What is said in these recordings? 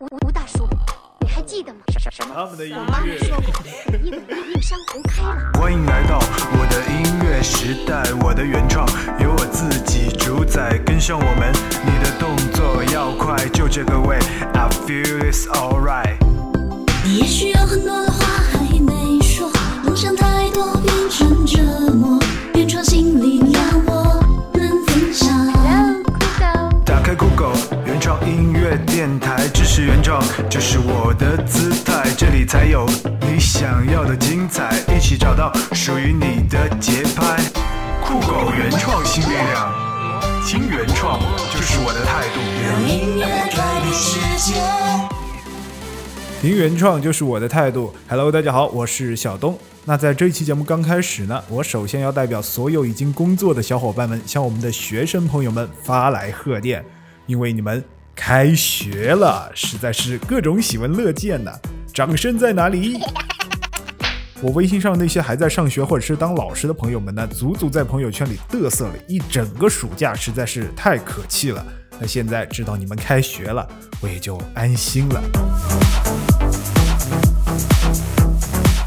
吴吴大叔，你还记得吗？什什什么？他们的音我妈乐。说过，你等来映山红开了。欢迎来到我的音乐时代，我的原创由我自己主宰，跟上我们，你的动作要快，就这个味，I feel it's alright。你也许有很多的话还没说，梦想太多变成折磨，原创新力量我能分享。Hello，酷狗。打开酷狗，原创音乐电台，支持原创，这是我的姿态，这里才有你想要的精彩，一起找到属于你的节拍。酷狗原创新力量，听原创就是我的态度。让音乐改变世界。听原创就是我的态度。Hello，大家好，我是小东。那在这一期节目刚开始呢，我首先要代表所有已经工作的小伙伴们，向我们的学生朋友们发来贺电，因为你们开学了，实在是各种喜闻乐见呐、掌声在哪里？我微信上那些还在上学或者是当老师的朋友们呢，足足在朋友圈里嘚瑟了一整个暑假，实在是太可气了。那现在知道你们开学了，我也就安心了。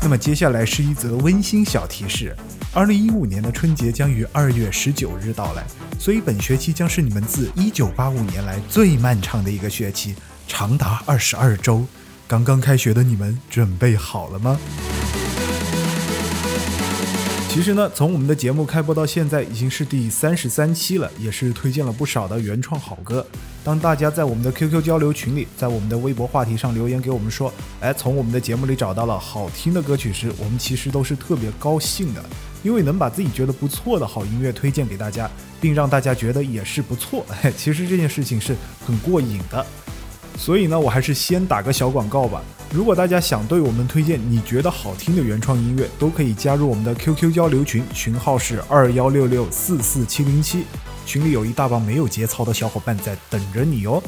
那么接下来是一则温馨小提示：二零一五年的春节将于二月十九日到来，所以本学期将是你们自一九八五年来最漫长的一个学期，长达二十二周。刚刚开学的你们准备好了吗？其实呢，从我们的节目开播到现在已经是第三十三期了，也是推荐了不少的原创好歌。当大家在我们的 QQ 交流群里，在我们的微博话题上留言给我们说，哎，从我们的节目里找到了好听的歌曲时，我们其实都是特别高兴的，因为能把自己觉得不错的好音乐推荐给大家，并让大家觉得也是不错。嘿，其实这件事情是很过瘾的。所以呢，我还是先打个小广告吧。如果大家想对我们推荐你觉得好听的原创音乐，都可以加入我们的 QQ 交流群，群号是二幺六六四四七零七，群里有一大帮没有节操的小伙伴在等着你哦。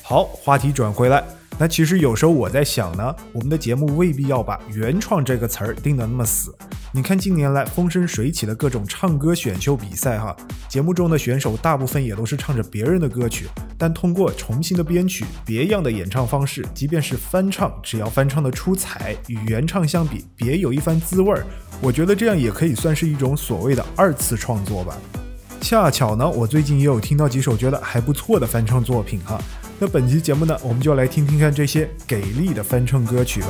好，话题转回来，那其实有时候我在想呢，我们的节目未必要把“原创”这个词儿定得那么死。你看近年来风生水起的各种唱歌选秀比赛哈，节目中的选手大部分也都是唱着别人的歌曲，但通过重新的编曲、别样的演唱方式，即便是翻唱，只要翻唱的出彩，与原唱相比，别有一番滋味儿。我觉得这样也可以算是一种所谓的二次创作吧。恰巧呢，我最近也有听到几首觉得还不错的翻唱作品哈。那本期节目呢，我们就来听听看这些给力的翻唱歌曲吧。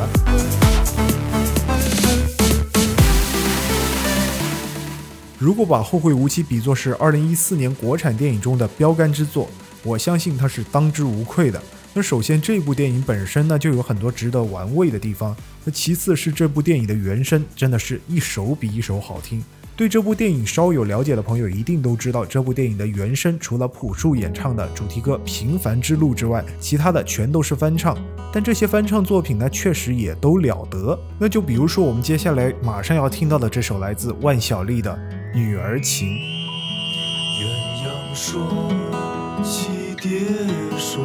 如果把《后会无期》比作是2014年国产电影中的标杆之作，我相信它是当之无愧的。那首先，这部电影本身呢就有很多值得玩味的地方。那其次是这部电影的原声真的是一首比一首好听。对这部电影稍有了解的朋友一定都知道，这部电影的原声除了朴树演唱的主题歌《平凡之路》之外，其他的全都是翻唱。但这些翻唱作品呢，确实也都了得。那就比如说我们接下来马上要听到的这首来自万晓利的《女儿情》。鸳鸯双栖蝶双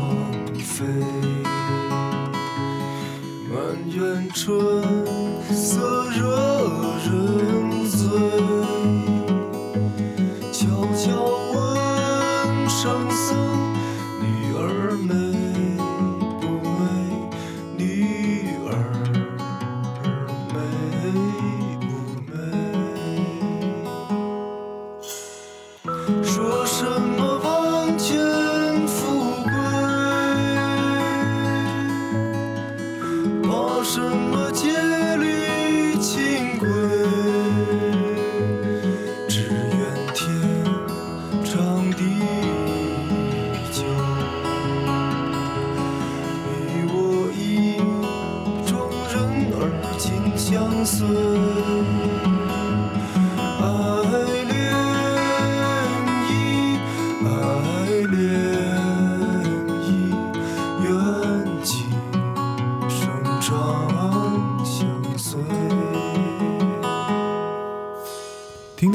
飞，满园春。色惹人醉，悄悄。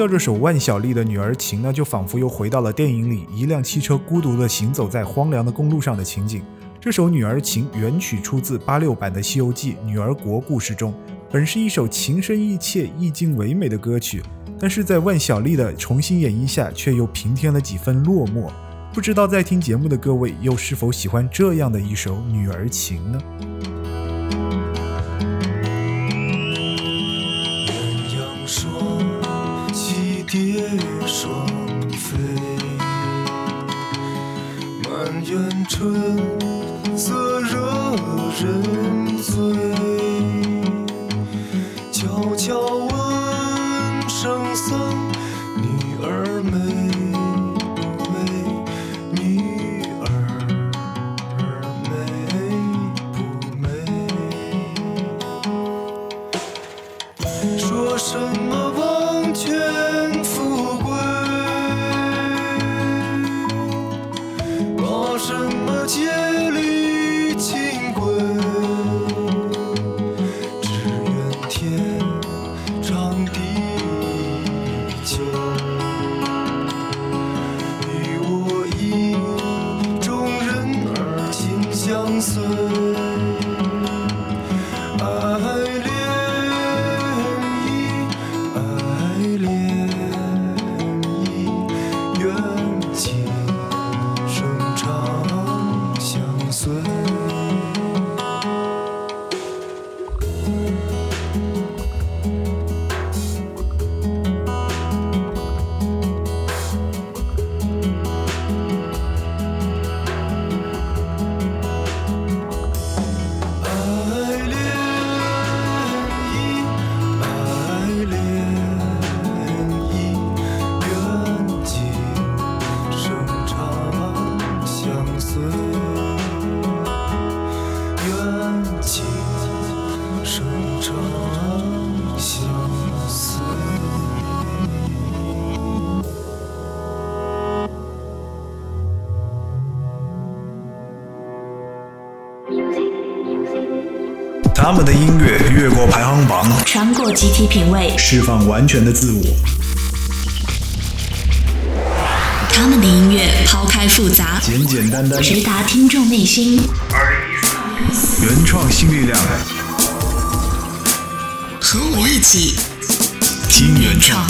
这首万晓利的《女儿情》呢，就仿佛又回到了电影里一辆汽车孤独地行走在荒凉的公路上的情景。这首《女儿情》原曲出自八六版的《西游记·女儿国故事》中，本是一首情深意切、意境唯美的歌曲，但是在万晓利的重新演绎下，却又平添了几分落寞。不知道在听节目的各位又是否喜欢这样的一首女儿情呢？王排行榜，穿过集体品味，释放完全的自我。他们的音乐抛开复杂，简简单单，直达听众内心。原创新力量，和我一起听原创。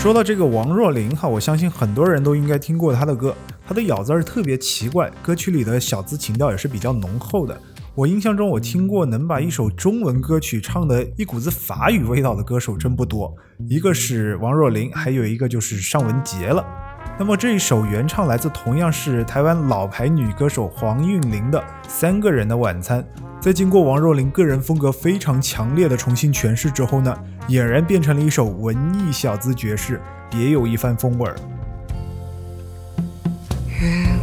说到这个王若琳哈，我相信很多人都应该听过她的歌。她的咬字儿特别奇怪，歌曲里的小资情调也是比较浓厚的。我印象中，我听过能把一首中文歌曲唱得一股子法语味道的歌手真不多，一个是王若琳，还有一个就是尚雯婕了。那么这一首原唱来自同样是台湾老牌女歌手黄韵玲的《三个人的晚餐》，在经过王若琳个人风格非常强烈的重新诠释之后呢，俨然变成了一首文艺小资爵士，别有一番风味儿。Yeah.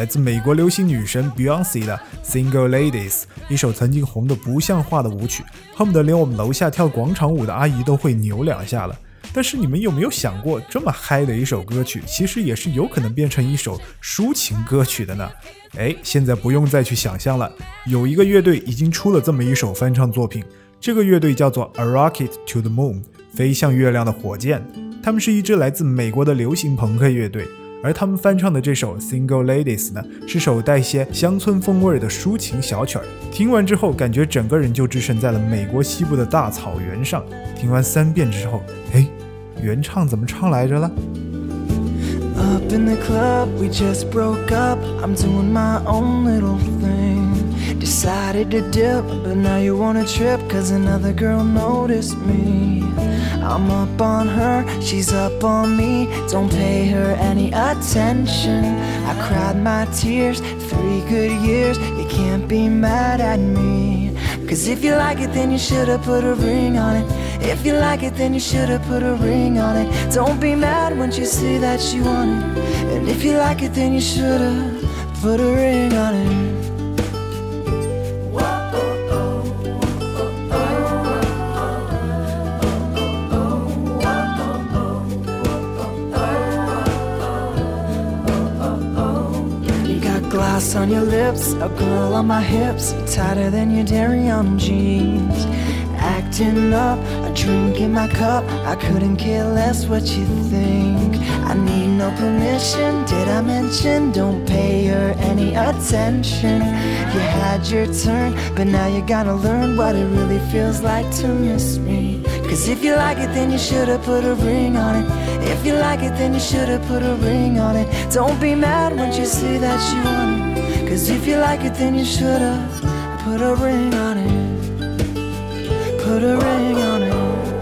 来自美国流行女神 Beyonce 的《Single Ladies》，一首曾经红得不像话的舞曲，恨不得连我们楼下跳广场舞的阿姨都会扭两下了。但是你们有没有想过，这么嗨的一首歌曲，其实也是有可能变成一首抒情歌曲的呢？哎，现在不用再去想象了，有一个乐队已经出了这么一首翻唱作品，这个乐队叫做 A Rocket to the Moon，飞向月亮的火箭。他们是一支来自美国的流行朋克乐队。而他们翻唱的这首《Single Ladies》呢，是首带些乡村风味的抒情小曲儿。听完之后，感觉整个人就置身在了美国西部的大草原上。听完三遍之后，哎，原唱怎么唱来着了？Up in the club, we just broke up. I'm doing my own little thing. Decided to dip, but now you wanna trip, cause another girl noticed me. I'm up on her, she's up on me. Don't pay her any attention. I cried my tears, three good years. You can't be mad at me. Cause if you like it, then you should've put a ring on it. If you like it, then you should've put a ring on it. Don't be mad when you see that you want it. And if you like it, then you should've put a ring on it. On your lips, a girl on my hips, tighter than your on jeans. Acting up, a drink in my cup. I couldn't care less what you think. I need no permission. Did I mention? Don't pay her any attention. You had your turn, but now you gotta learn what it really feels like to miss me. Cause if you like it, then you should've put a ring on it. If you like it, then you should've put a ring on it. Don't be mad when you see that you want it. Cause if you like it, then you should've put a ring on it. Put a ring on it.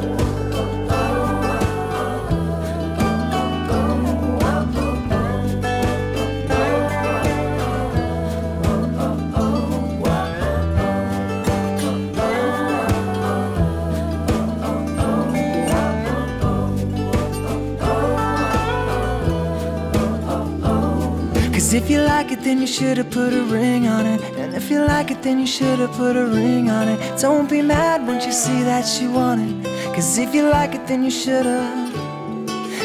Cause if you like it, then you should've put a ring on it. And if you like it, then you should've put a ring on it. Don't be mad when you see that you want it. Cause if you like it, then you should've.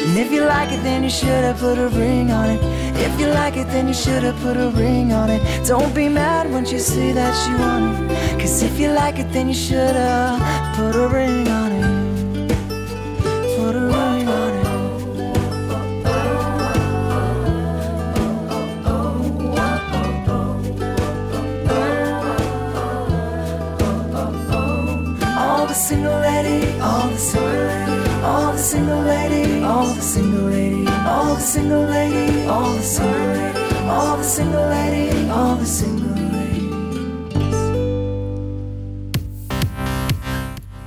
And if you like it, then you should've put a ring on it. If you like it, then you should've put a ring on it. Don't be mad when you see that you want it. Cause if you like it, then you should've put a ring on it. Single lady, all the single lady, all the single lady, all the single lady, all the single lady, all the single lady, all the single lady, all the single lady.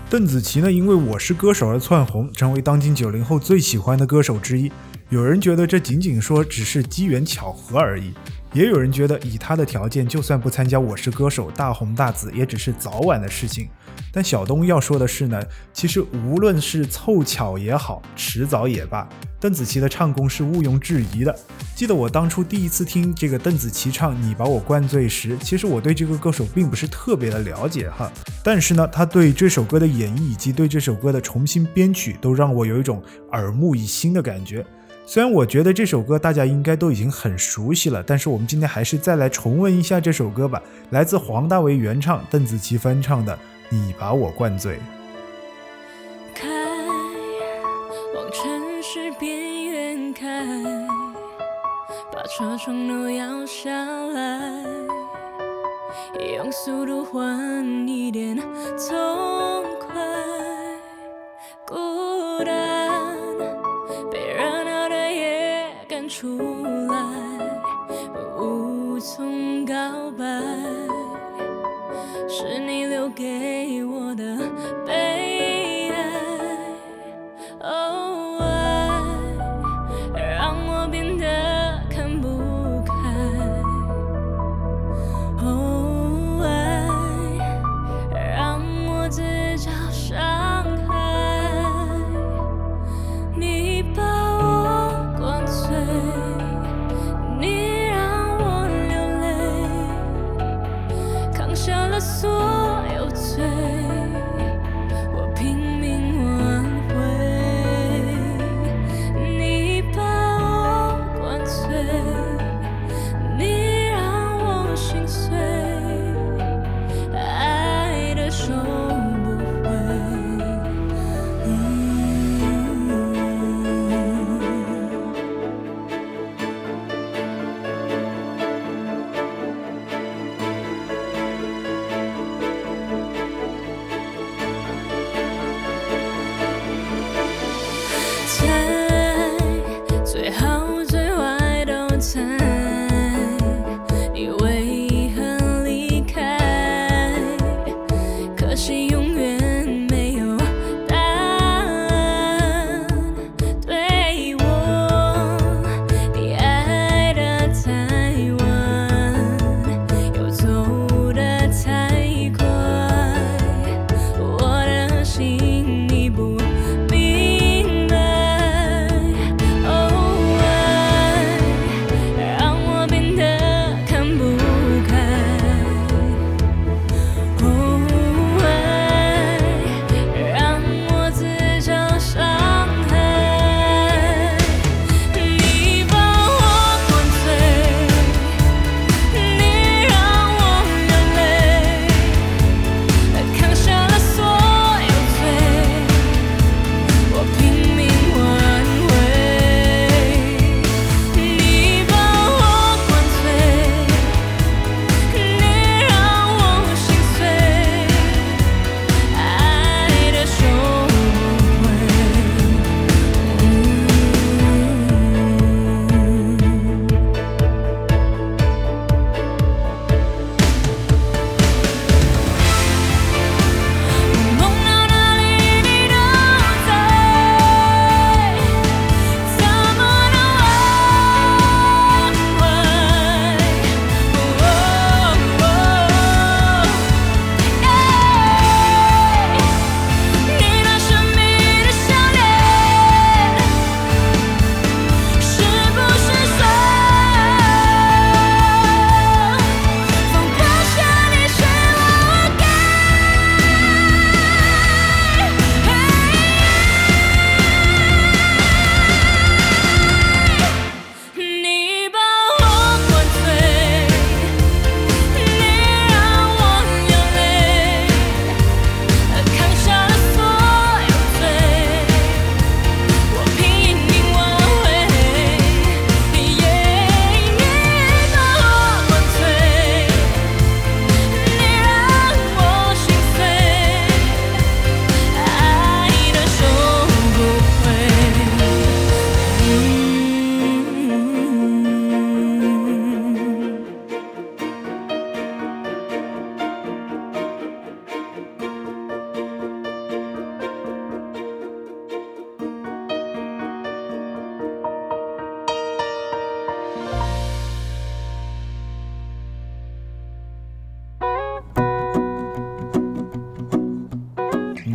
邓紫棋呢，因为我是歌手而窜红，成为当今九零后最喜欢的歌手之一。有人觉得这仅仅说只是机缘巧合而已，也有人觉得以他的条件，就算不参加《我是歌手》大红大紫，也只是早晚的事情。但小东要说的是呢，其实无论是凑巧也好，迟早也罢，邓紫棋的唱功是毋庸置疑的。记得我当初第一次听这个邓紫棋唱《你把我灌醉》时，其实我对这个歌手并不是特别的了解哈，但是呢，他对这首歌的演绎以及对这首歌的重新编曲，都让我有一种耳目一新的感觉。虽然我觉得这首歌大家应该都已经很熟悉了，但是我们今天还是再来重温一下这首歌吧，来自黄大炜原唱，邓紫棋翻唱的《你把我灌醉》。开，往城市边缘开，把车窗都摇下来，用速度换一点痛快。孤单出来，无从告白。是你留给我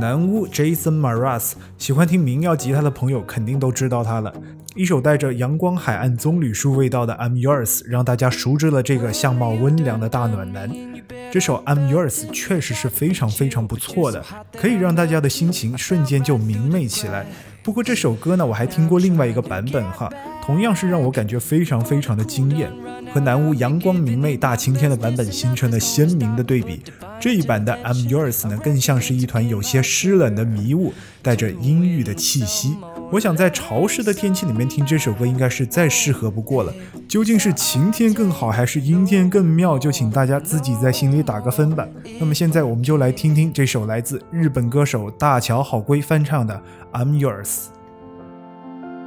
南巫 Jason Maras 喜欢听民谣吉他的朋友肯定都知道他了。一首带着阳光海岸棕榈树味道的《I'm Yours》，让大家熟知了这个相貌温良的大暖男。这首《I'm Yours》确实是非常非常不错的，可以让大家的心情瞬间就明媚起来。不过这首歌呢，我还听过另外一个版本哈，同样是让我感觉非常非常的惊艳，和南巫阳光明媚大晴天的版本形成了鲜明的对比。这一版的 I'm Yours 呢，更像是一团有些湿冷的迷雾，带着阴郁的气息。我想在潮湿的天气里面听这首歌，应该是再适合不过了。究竟是晴天更好，还是阴天更妙？就请大家自己在心里打个分吧。那么现在我们就来听听这首来自日本歌手大桥好龟翻唱的《I'm Yours》。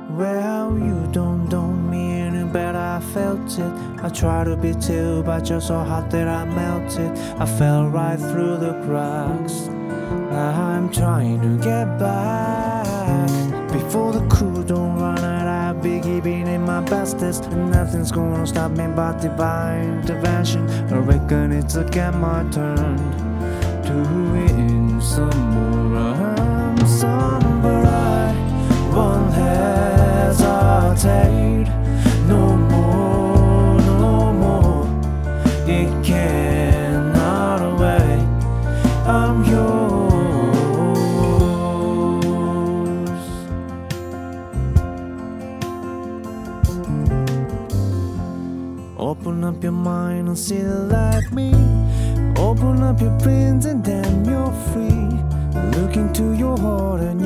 Well, you don't know me any better, I felt it. I tried to be too, but you're so hot that I melted. I fell right through the cracks. Now I'm trying to get back. Before the crew don't run out, I'll be giving it my bestest. And nothing's gonna stop me but divine intervention. I reckon it's again my turn to win some more. Hesitate no more, no more. It cannot wait. I'm yours. Open up your mind and see the light me. Open up your brains and then you're free. Look into your heart and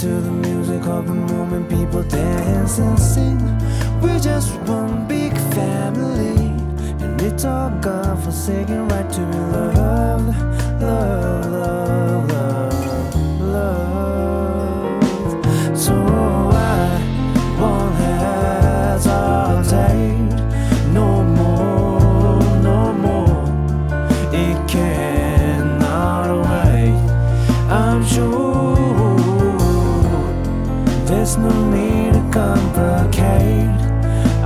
to the music of the moment, people dance and sing. We're just one big family, and it's our God-forsaken right to be loved, love, love, love,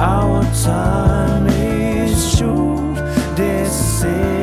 Our time is short. This is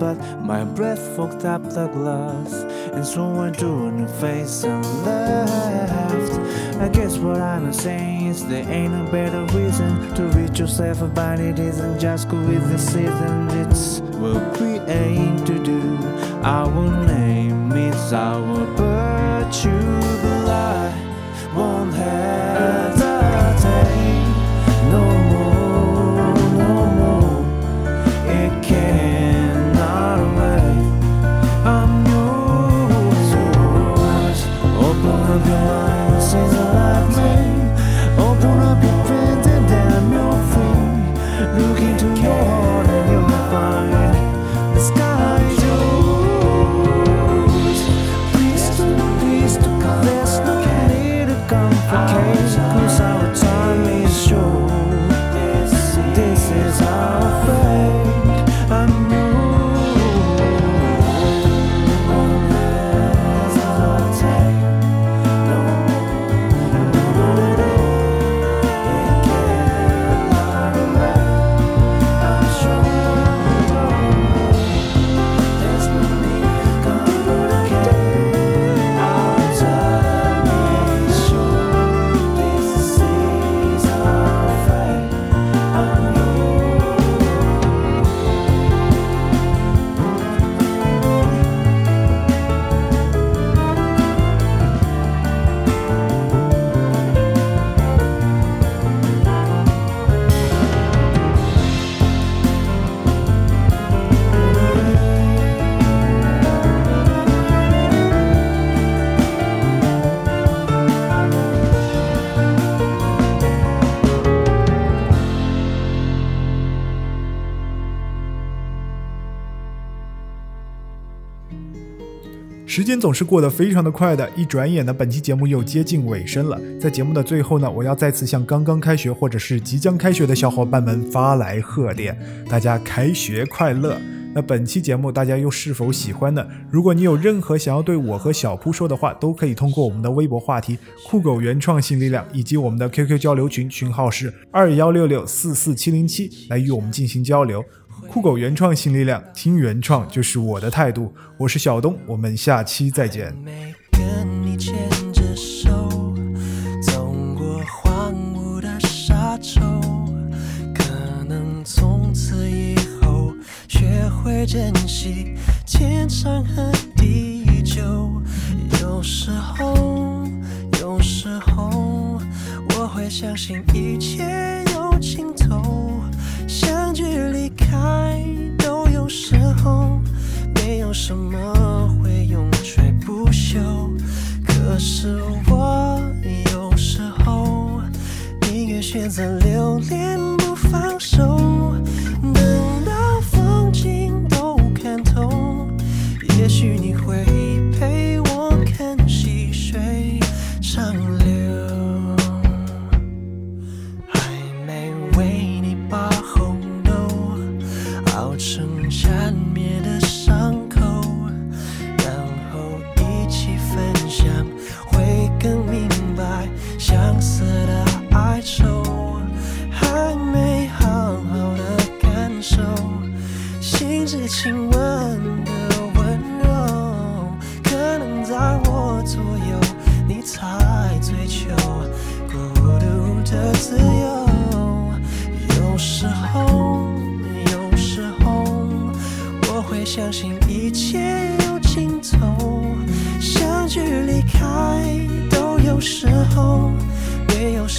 But my breath fogged up the glass, and so I drew a new face and left. I guess what I'm saying is there ain't no better reason to reach yourself about it isn't just go with the season. It's what we aim to do. Our name is our 时间总是过得非常的快的，一转眼呢，本期节目又接近尾声了。在节目的最后呢，我要再次向刚刚开学或者是即将开学的小伙伴们发来贺电，大家开学快乐！那本期节目大家又是否喜欢呢？如果你有任何想要对我和小铺说的话，都可以通过我们的微博话题“酷狗原创新力量”以及我们的 QQ 交流群，群号是二幺六六四四七零七，来与我们进行交流。酷狗原创新力量，听原创就是我的态度。我是小东，我们下期再见。没跟你牵着手，走过荒芜的沙洲，可能从此以后学会珍惜天长和地久。有时候，有时候我会相信一切有尽头，开都有时候。没有什么会永垂不朽。可是我有时候宁愿选择留恋